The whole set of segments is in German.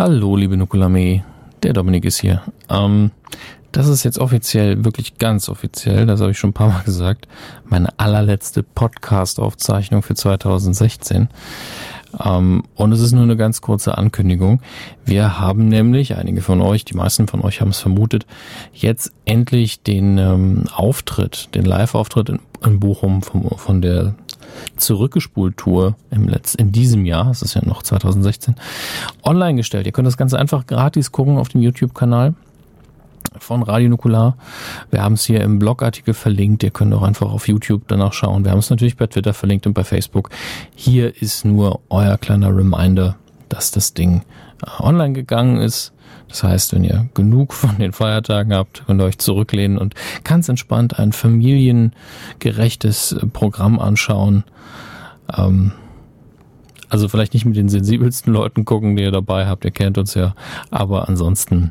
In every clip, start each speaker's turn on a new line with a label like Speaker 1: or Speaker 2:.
Speaker 1: Hallo, liebe Nukulame. Der Dominik ist hier. Ähm, das ist jetzt offiziell, wirklich ganz offiziell, das habe ich schon ein paar Mal gesagt, meine allerletzte Podcast-Aufzeichnung für 2016. Ähm, und es ist nur eine ganz kurze Ankündigung. Wir haben nämlich, einige von euch, die meisten von euch haben es vermutet, jetzt endlich den ähm, Auftritt, den Live-Auftritt in, in Bochum vom, von der Zurückgespult-Tour im Letz in diesem Jahr, es ist ja noch 2016, online gestellt. Ihr könnt das Ganze einfach gratis gucken auf dem YouTube-Kanal von Radio Nukular. Wir haben es hier im Blogartikel verlinkt. Ihr könnt auch einfach auf YouTube danach schauen. Wir haben es natürlich bei Twitter verlinkt und bei Facebook. Hier ist nur euer kleiner Reminder, dass das Ding äh, online gegangen ist. Das heißt, wenn ihr genug von den Feiertagen habt, könnt ihr euch zurücklehnen und ganz entspannt ein familiengerechtes äh, Programm anschauen. Ähm, also vielleicht nicht mit den sensibelsten Leuten gucken, die ihr dabei habt, ihr kennt uns ja, aber ansonsten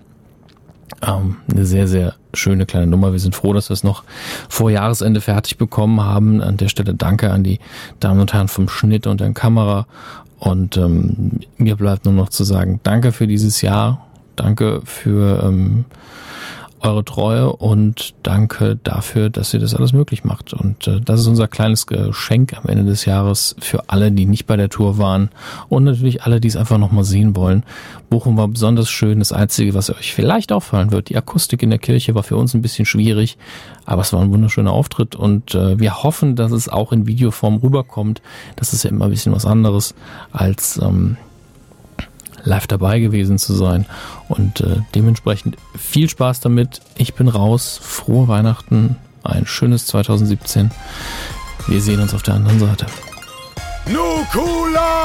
Speaker 1: ähm, eine sehr, sehr schöne kleine Nummer. Wir sind froh, dass wir es noch vor Jahresende fertig bekommen haben. An der Stelle danke an die Damen und Herren vom Schnitt und der Kamera. Und ähm, mir bleibt nur noch zu sagen, danke für dieses Jahr. Danke für ähm, eure Treue und danke dafür, dass ihr das alles möglich macht. Und äh, das ist unser kleines Geschenk am Ende des Jahres für alle, die nicht bei der Tour waren und natürlich alle, die es einfach nochmal sehen wollen. Bochum war besonders schön. Das Einzige, was euch vielleicht auffallen wird, die Akustik in der Kirche war für uns ein bisschen schwierig, aber es war ein wunderschöner Auftritt und äh, wir hoffen, dass es auch in Videoform rüberkommt. Das ist ja immer ein bisschen was anderes als ähm, live dabei gewesen zu sein. Und äh, dementsprechend viel Spaß damit. Ich bin raus. Frohe Weihnachten. Ein schönes 2017. Wir sehen uns auf der anderen Seite.
Speaker 2: Nukula!